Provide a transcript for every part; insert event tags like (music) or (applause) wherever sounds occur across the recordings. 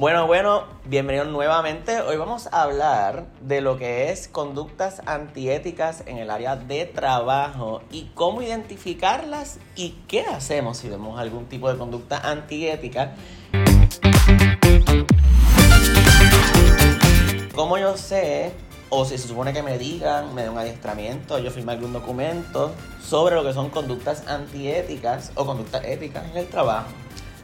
Bueno, bueno, bienvenidos nuevamente. Hoy vamos a hablar de lo que es conductas antiéticas en el área de trabajo y cómo identificarlas y qué hacemos si vemos algún tipo de conducta antiética. ¿Cómo yo sé o si se supone que me digan, me den un adiestramiento, yo firme algún documento sobre lo que son conductas antiéticas o conductas éticas en el trabajo.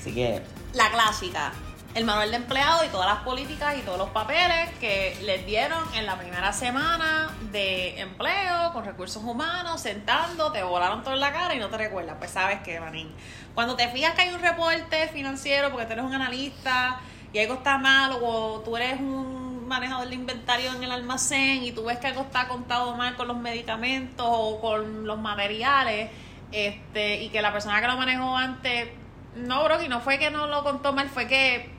Así que... La clásica, el manual de empleado y todas las políticas y todos los papeles que les dieron en la primera semana de empleo con recursos humanos, sentando, te volaron todo en la cara y no te recuerdas. Pues sabes que, manín. Cuando te fijas que hay un reporte financiero porque tú eres un analista y algo está mal o tú eres un manejador de inventario en el almacén y tú ves que algo está contado mal con los medicamentos o con los materiales, este, y que la persona que lo manejó antes, no, bro, y no fue que no lo contó mal, fue que,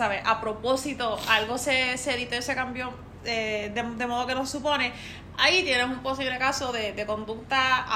¿sabes? A propósito, algo se, se editó y se cambió eh, de, modo que no supone, ahí tienes un posible caso de, conducta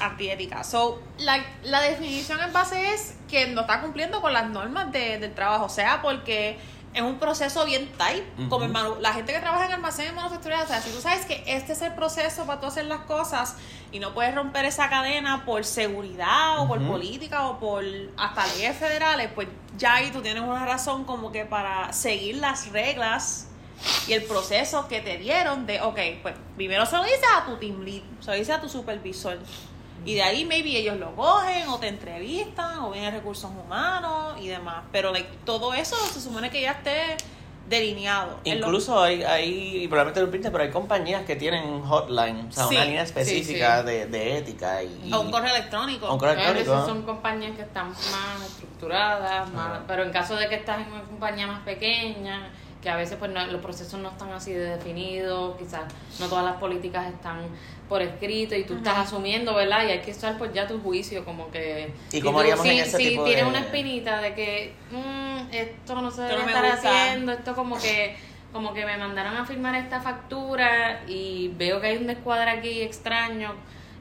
antiética. So, la, la definición en base es que no está cumpliendo con las normas del trabajo, o sea, porque es un proceso bien tight. Como la gente que trabaja en almacenes manufactureros, o sea, si tú sabes que este es el proceso para tú hacer las cosas y no puedes romper esa cadena por seguridad o por política o por hasta leyes federales, pues ya ahí tú tienes una razón como que para seguir las reglas y el proceso que te dieron de, ok, pues primero se lo dices a tu team lead, se lo dices a tu supervisor. Y de ahí maybe ellos lo cogen o te entrevistan o vienen recursos humanos y demás. Pero todo eso se supone que ya esté delineado. Incluso hay, hay, probablemente lo pintes, pero hay compañías que tienen un hotline, o sea, una línea específica De, de, ética. Y, o un correo electrónico. Un correo electrónico. son compañías que están más estructuradas, más, pero en caso de que estás en una compañía más pequeña que a veces pues los procesos no están así de definidos, quizás no todas las políticas están por escrito y tú estás asumiendo, ¿verdad? Y hay que estar pues ya tu juicio como que... ¿Y cómo haríamos si, en ese si tienes una espinita de que mm, esto no se debe estar haciendo, esto como que como que me mandaron a firmar esta factura y veo que hay un descuadre aquí extraño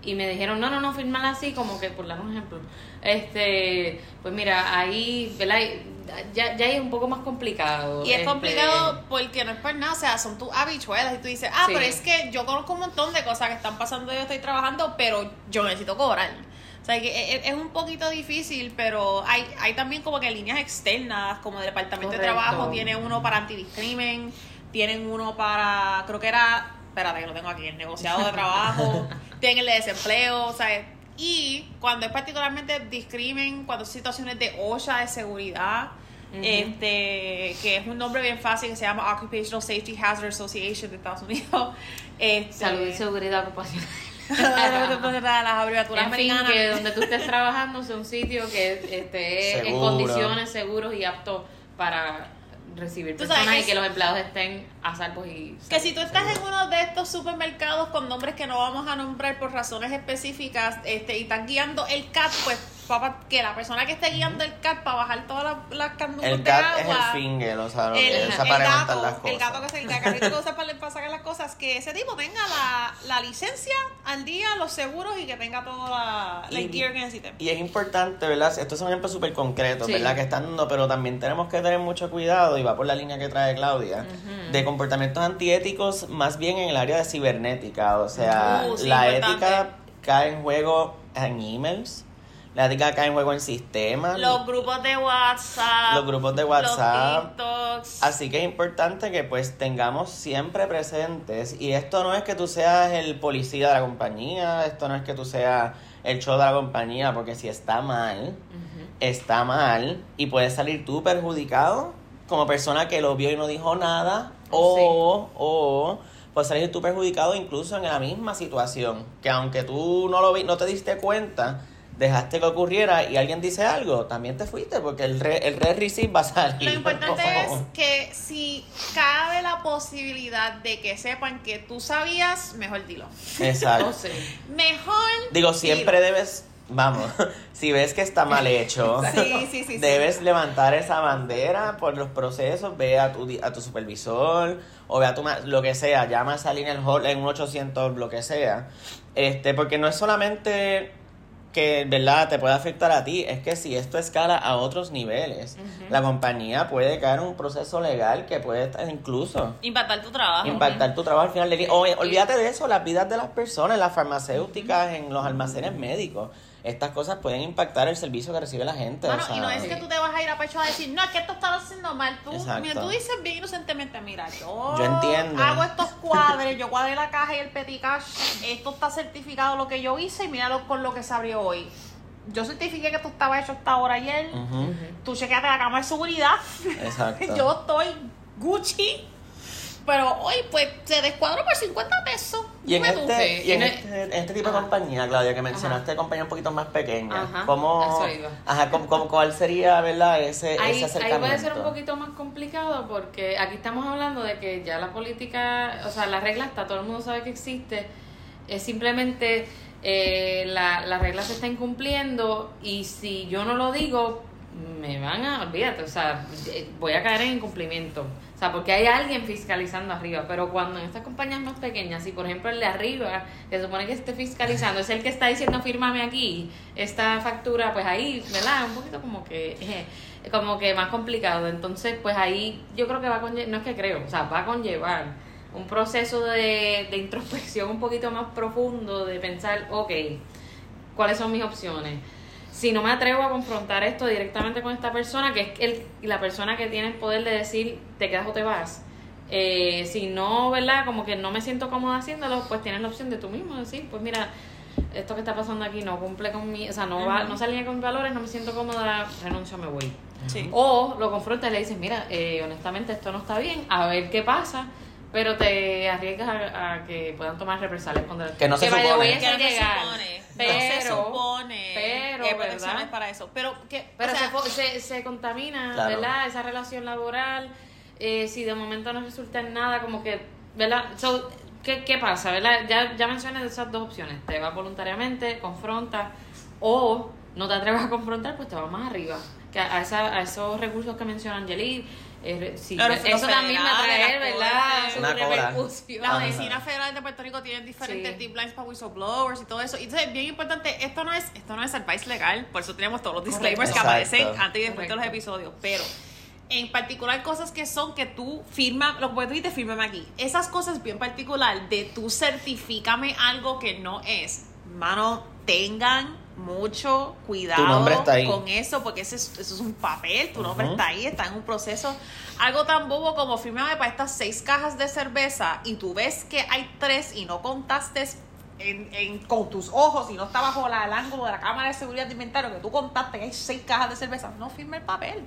y me dijeron, no, no, no, firmala así, como que por dar un ejemplo. Este, pues mira, ahí, ¿verdad? Ya, ya es un poco más complicado. Y es complicado este, porque no es por nada, o sea, son tus habichuelas y tú dices, ah, pero es que yo conozco un montón de cosas que están pasando, yo estoy trabajando, pero yo necesito cobrar. O sea, que es, un poquito difícil, pero hay, hay también como que líneas externas, como el Departamento de Trabajo, tiene uno para antidiscrimen, tienen uno para, creo que era, espérate que lo tengo aquí, el negociado de trabajo, (laughs) tienen el de desempleo, o sea, y cuando es particularmente discrimen, cuando son situaciones de OSHA, de seguridad, este, que es un nombre bien fácil que se llama Occupational Safety Hazard Association de Estados Unidos. (laughs) Este, Salud y seguridad ocupacional. las abreviaturas en fin, que donde tú estés trabajando sea un sitio que esté en condiciones seguros y apto para recibir personas y que los empleados estén a salvo y que si tú estás en uno de estos supermercados con nombres que no vamos a nombrar por razones específicas este y están guiando el CAT pues que la persona que esté guiando el CAT para bajar todas las, las de el CAT es el finger, o sea, el, que usa para gato, las cosas. El gato que se el carrito que usa para, para, sacar las cosas, que ese tipo tenga la, la licencia al día, los seguros y que tenga toda la, la gear que necesite. Y es importante, ¿verdad? Estos son ejemplos súper concretos, ¿verdad? Que están dando, pero también tenemos que tener mucho cuidado, y va por la línea que trae Claudia, de comportamientos antiéticos más bien en el área de cibernética, o sea, uh, la ética cae en juego en emails, la ética acá en juego en sistema. Los grupos de WhatsApp. Los grupos de WhatsApp. Los Así que es importante que pues tengamos siempre presentes. Y esto no es que tú seas el policía de la compañía, esto no es que tú seas el show de la compañía, porque si está mal, está mal y puedes salir tú perjudicado como persona que lo vio y no dijo nada. O, o puedes salir tú perjudicado incluso en la misma situación. Que aunque tú no lo vi, no te diste cuenta, dejaste que ocurriera y alguien dice algo, también te fuiste porque el re, el re receive va a salir. Lo importante (laughs) es que si cabe la posibilidad de que sepan que tú sabías, mejor dilo. Exacto. (laughs) Mejor. Digo, siempre debes vamos, (laughs) si ves que está mal hecho, debes levantar esa bandera por los procesos, ve a tu, a tu supervisor o ve a tu, lo que sea, llama a esa línea en un 800, lo que sea, este, porque no es solamente que, ¿verdad?, te puede afectar a ti. Es que si esto escala a otros niveles, la compañía puede caer en un proceso legal que puede incluso... Impactar tu trabajo. Impactar tu trabajo al final del día. olvídate de eso, las vidas de las personas, las farmacéuticas, en los almacenes médicos estas cosas pueden impactar el servicio que recibe la gente. Bueno, y no es que tú te vas a ir a pecho a decir, no, es que esto está haciendo mal. Tú, mira, tú dices bien inocentemente, mira, yo, yo entiendo. hago estos cuadres, yo cuadré la caja y el petit cash, esto está certificado lo que yo hice y míralo con lo que se abrió hoy. Yo certifiqué que esto estaba hecho hasta ahora ayer. Tú chequeaste la cámara de seguridad. Exacto. (laughs) yo estoy Gucci pero hoy, pues, se descuadró por 50 pesos. Y en, este, y en, este, este, tipo de compañía, Claudia, que mencionaste, compañía un poquito más pequeña, ajá. ¿cómo, ajá, ¿cómo, cuál sería, verdad, ese, ese acercamiento? Ahí puede ser un poquito más complicado porque aquí estamos hablando de que ya la política, o sea, la regla está, todo el mundo sabe que existe, es simplemente eh, la, la regla se está incumpliendo y si yo no lo digo, me van a, olvídate, o sea, voy a caer en incumplimiento. O sea, porque hay alguien fiscalizando arriba, pero cuando en estas compañías más pequeñas, si por ejemplo el de arriba, que se supone que esté fiscalizando, es el que está diciendo fírmame aquí esta factura, pues ahí, ¿verdad? Un poquito como que, eh, como que más complicado. Entonces, pues ahí yo creo que va a conllevar, no es que creo, o sea, va a conllevar un proceso de, de introspección un poquito más profundo, de pensar, ok, ¿cuáles son mis opciones? Si no me atrevo a confrontar esto directamente con esta persona, que es el, la persona que tiene el poder de decir te quedas o te vas, eh, si no, ¿verdad? Como que no me siento cómoda haciéndolo, pues tienes la opción de tú mismo decir, pues mira, esto que está pasando aquí no cumple con mi, o sea, no va, no se alinea con mis valores, no me siento cómoda, renuncio, me voy. O lo confrontas y le dices, mira, eh, honestamente esto no está bien, a ver qué pasa pero te arriesgas a, que puedan tomar represalias contra que no se que supone. que no se supone. Pero, no se supone. pero, que hay para eso pero que pero se, se, contamina verdad esa relación laboral eh, si de momento no resulta en nada como que verdad ¿qué, ¿qué pasa verdad ya ya mencioné esas dos opciones. Te vas voluntariamente confrontas o no te atreves a confrontar pues te vas más arriba. Que a, esa, a esos recursos que menciona Angelique sí, eso también va a traer, ¿verdad? Una repercusión. La Oficina Federal de Puerto Rico tiene diferentes sí. lines para whistleblowers y todo eso. Y entonces, bien importante, esto no es esto no es advice legal, por eso tenemos todos los disclaimers que aparecen antes y después de los episodios. Pero, en particular, cosas que son que tú firma, lo que tú dices, fírmame aquí. Esas cosas bien particular de tú certifícame algo que no es, mano, tengan mucho cuidado con eso, porque eso es, eso es un papel, tu nombre está ahí, está en un proceso. Algo tan bobo como firmame para estas seis cajas de cerveza y tú ves que hay tres y no contaste en, con tus ojos y no está bajo la, el ángulo de la cámara de seguridad de inventario que tú contaste que hay seis cajas de cerveza, no firme el papel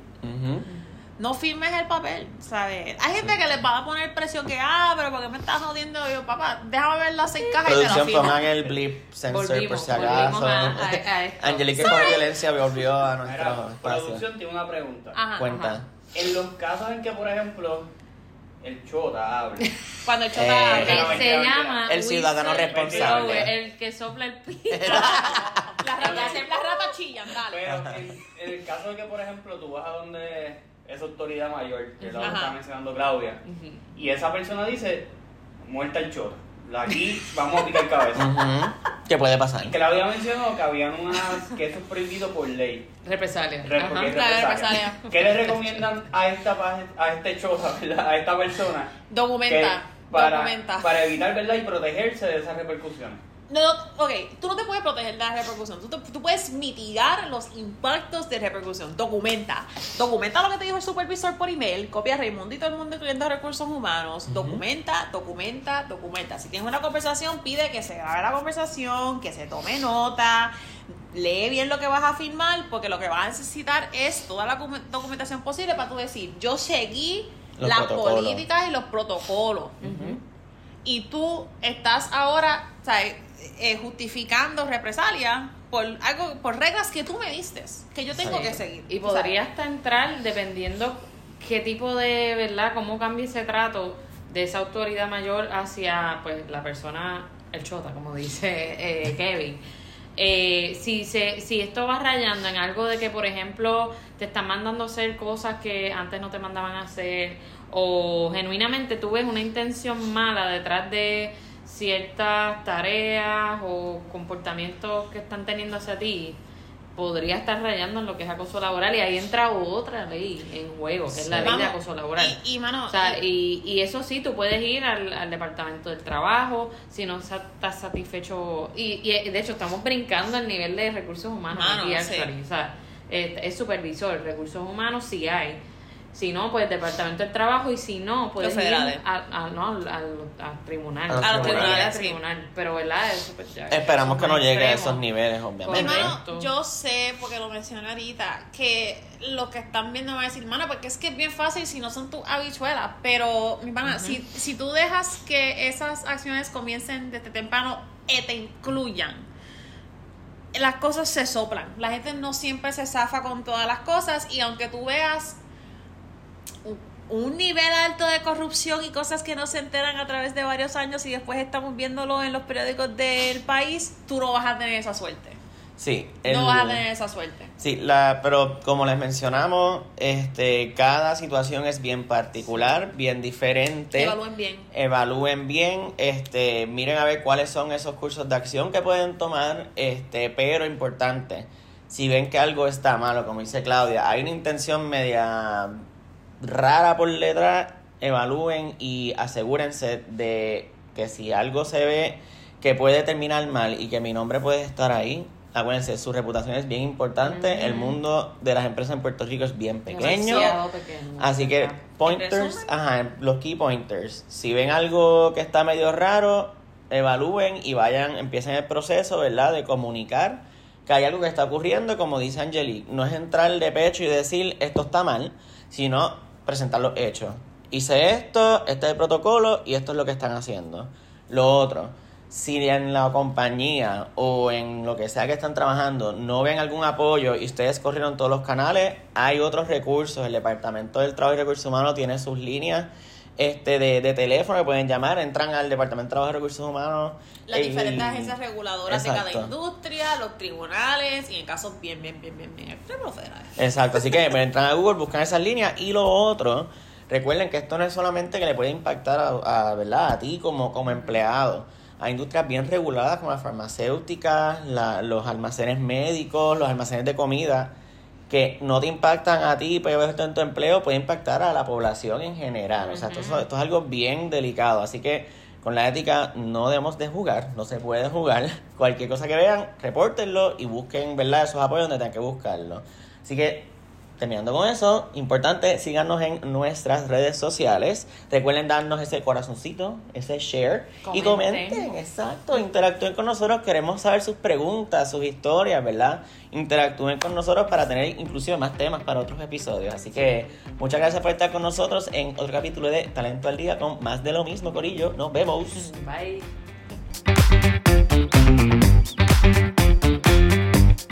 no firmes el papel, ¿sabes? Hay gente que les va a poner presión que, ah, pero porque me estás jodiendo? yo, papá, déjame ver las seis cajas y te la pongan el blip sensor por si acaso. (laughs) Angelique con violencia volvió a nuestro espacio. Producción tiene una pregunta. Cuenta. En los casos en que, por ejemplo, el chota habla. (laughs) Cuando el chota eh, habla. se llama el ciudadano responsable. El que sopla el pito. (laughs) las ratas chillan, dale. Pero en, en, el caso de que, por ejemplo, tú vas a donde esa autoridad mayor, que es la que está mencionando Claudia, y esa persona dice, muerta el chota. Aquí vamos a picar cabeza. (laughs) ¿Qué puede pasar? Claudia mencionó que habían unas que eso es prohibido por ley. Represalia. represalia. ¿Qué le recomiendan a esta a este chota, a esta persona? Documenta. para, documenta. para evitar ¿verdad? y protegerse de esas repercusiones. No, ok, tú no te puedes proteger de la repercusión, tú, tú, puedes mitigar los impactos de repercusión. Documenta. Documenta lo que te dijo el supervisor por email, copia a Raimundo y todo el mundo incluyendo recursos humanos. Documenta, documenta, documenta. Si tienes una conversación, pide que se grabe la conversación, que se tome nota, lee bien lo que vas a firmar, porque lo que vas a necesitar es toda la documentación posible para tú decir, yo seguí las políticas y los protocolos. Y tú estás ahora, ¿sabes? Eh, justificando represalia por algo por reglas que tú me diste que yo tengo que seguir. Y podría hasta entrar dependiendo qué tipo de verdad cómo cambia ese trato de esa autoridad mayor hacia pues la persona el chota como dice eh, Kevin. Eh, si se si esto va rayando en algo de que por ejemplo te están mandando a hacer cosas que antes no te mandaban a hacer o genuinamente tú ves una intención mala detrás de ciertas tareas o comportamientos que están teniendo hacia ti, podría estar rayando en lo que es acoso laboral y ahí entra otra ley en juego, que es la ley de acoso laboral. Y, mano, o sea, y, y, eso sí, tú puedes ir al, al, departamento del trabajo si no estás satisfecho. Y, y de hecho, estamos brincando al nivel de recursos humanos aquí, O sea, es, es supervisor, recursos humanos sí hay si no, pues Departamento del Trabajo. Y si no, puedes ir a, no, al, al, tribunal. A los tribunales. tribunal. Pero, ¿verdad? Eso, pues, ya, Esperamos que no llegue a esos niveles, obviamente. yo sé, porque lo mencioné ahorita, que lo que están viendo van a decir, mano, porque es que es bien fácil si no son tus habichuelas. Pero, mi pana, si, si tú dejas que esas acciones comiencen desde temprano y te incluyan las cosas se soplan. La gente no siempre se zafa con todas las cosas y aunque tú veas un nivel alto de corrupción y cosas que no se enteran a través de varios años y después estamos viéndolo en los periódicos del país, tú no vas a tener esa suerte. Sí. no vas a tener esa suerte. Sí, la, pero como les mencionamos, este, cada situación es bien particular, bien diferente. Evalúen bien. Evalúen bien, este, miren a ver cuáles son esos cursos de acción que pueden tomar, este, pero importante, si ven que algo está malo, como dice Claudia, hay una intención media rara por letra, evalúen y asegúrense de que si algo se ve que puede terminar mal y que mi nombre puede estar ahí, acuérdense, su reputación es bien importante, el mundo de las empresas en Puerto Rico es bien pequeño, así que pointers, ajá, los key pointers, si ven algo que está medio raro, evalúen y vayan, empiecen el proceso, ¿verdad?, de comunicar que hay algo que está ocurriendo, como dice Angelique, no es entrar de pecho y decir esto está mal, sino presentar los hechos. Hice esto, este es el protocolo y esto es lo que están haciendo. Lo otro, si en la compañía o en lo que sea que están trabajando no ven algún apoyo y ustedes corrieron todos los canales, hay otros recursos. El Departamento del Trabajo y Recursos Humanos tiene sus líneas este de, de teléfono que pueden llamar, entran al Departamento de Trabajo y Recursos Humanos. Las diferentes agencias reguladoras de cada industria, los tribunales y en casos bien, bien, bien, bien, bien Exacto, así que entran a Google, buscan esas líneas y lo otro, recuerden que esto no es solamente que le puede impactar a, ¿verdad? a ti como, como empleado. Hay industrias bien reguladas como las farmacéuticas, la, los almacenes médicos, los almacenes de comida que no te impactan a ti, pero en tu empleo, puede impactar a la población en general. O sea, esto, esto, es algo bien delicado. Así que con la ética no debemos de jugar, no se puede jugar. (laughs) Cualquier cosa que vean, repórtenlo y busquen, ¿verdad? Esos apoyos donde tengan que buscarlo. Así que terminando con eso, importante, síganos en nuestras redes sociales. Recuerden darnos ese corazoncito, ese share. Y comenten, exacto, interactúen con nosotros. Queremos saber sus preguntas, sus historias, ¿verdad? Interactúen con nosotros para tener inclusive más temas para otros episodios. Así que muchas gracias por estar con nosotros en otro capítulo de Talento al Día con más de lo mismo, Corillo. Nos vemos. Bye.